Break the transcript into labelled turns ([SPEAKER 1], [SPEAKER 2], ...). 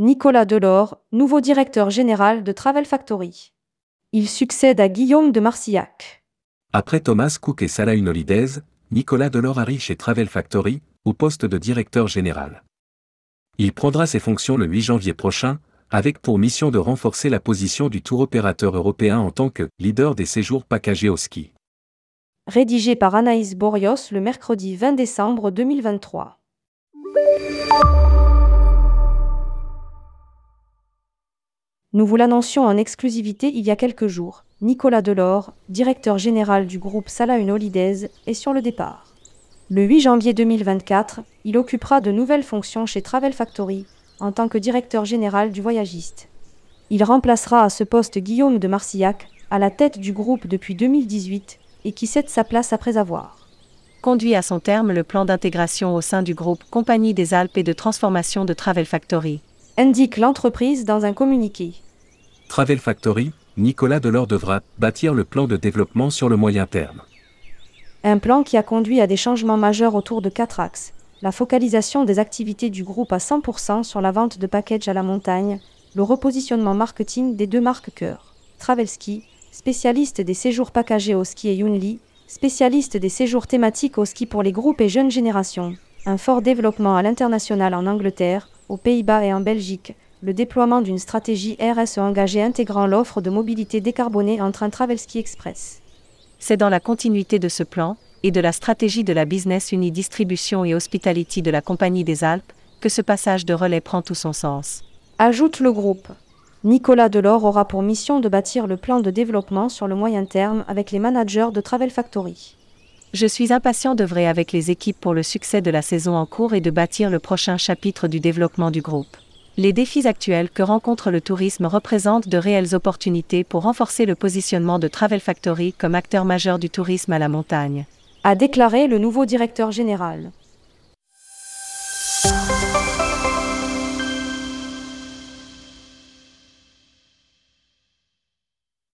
[SPEAKER 1] Nicolas Delors, nouveau directeur général de Travel Factory. Il succède à Guillaume de Marcillac.
[SPEAKER 2] Après Thomas Cook et Salah Holidays, Nicolas Delors arrive chez Travel Factory, au poste de directeur général. Il prendra ses fonctions le 8 janvier prochain, avec pour mission de renforcer la position du tour opérateur européen en tant que leader des séjours packagés au ski.
[SPEAKER 1] Rédigé par Anaïs Borios le mercredi 20 décembre 2023. Nous vous l'annoncions en exclusivité il y a quelques jours. Nicolas Delors, directeur général du groupe Salah Holidays, est sur le départ. Le 8 janvier 2024, il occupera de nouvelles fonctions chez Travel Factory en tant que directeur général du voyagiste. Il remplacera à ce poste Guillaume de Marcillac, à la tête du groupe depuis 2018 et qui cède sa place après avoir
[SPEAKER 3] conduit à son terme le plan d'intégration au sein du groupe Compagnie des Alpes et de transformation de Travel Factory
[SPEAKER 1] indique l'entreprise dans un communiqué.
[SPEAKER 2] Travel Factory, Nicolas Delors devra bâtir le plan de développement sur le moyen terme.
[SPEAKER 1] Un plan qui a conduit à des changements majeurs autour de quatre axes. La focalisation des activités du groupe à 100% sur la vente de packages à la montagne, le repositionnement marketing des deux marques cœur. Travelski, spécialiste des séjours packagés au ski et Yunli, spécialiste des séjours thématiques au ski pour les groupes et jeunes générations. Un fort développement à l'international en Angleterre, aux Pays-Bas et en Belgique, le déploiement d'une stratégie RSE engagée intégrant l'offre de mobilité décarbonée en train Travelski Express.
[SPEAKER 3] C'est dans la continuité de ce plan, et de la stratégie de la Business Uni Distribution et Hospitality de la Compagnie des Alpes, que ce passage de relais prend tout son sens.
[SPEAKER 1] Ajoute le groupe. Nicolas Delors aura pour mission de bâtir le plan de développement sur le moyen terme avec les managers de Travel Factory.
[SPEAKER 3] Je suis impatient d'œuvrer avec les équipes pour le succès de la saison en cours et de bâtir le prochain chapitre du développement du groupe. Les défis actuels que rencontre le tourisme représentent de réelles opportunités pour renforcer le positionnement de Travel Factory comme acteur majeur du tourisme à la montagne.
[SPEAKER 1] A déclaré le nouveau directeur général.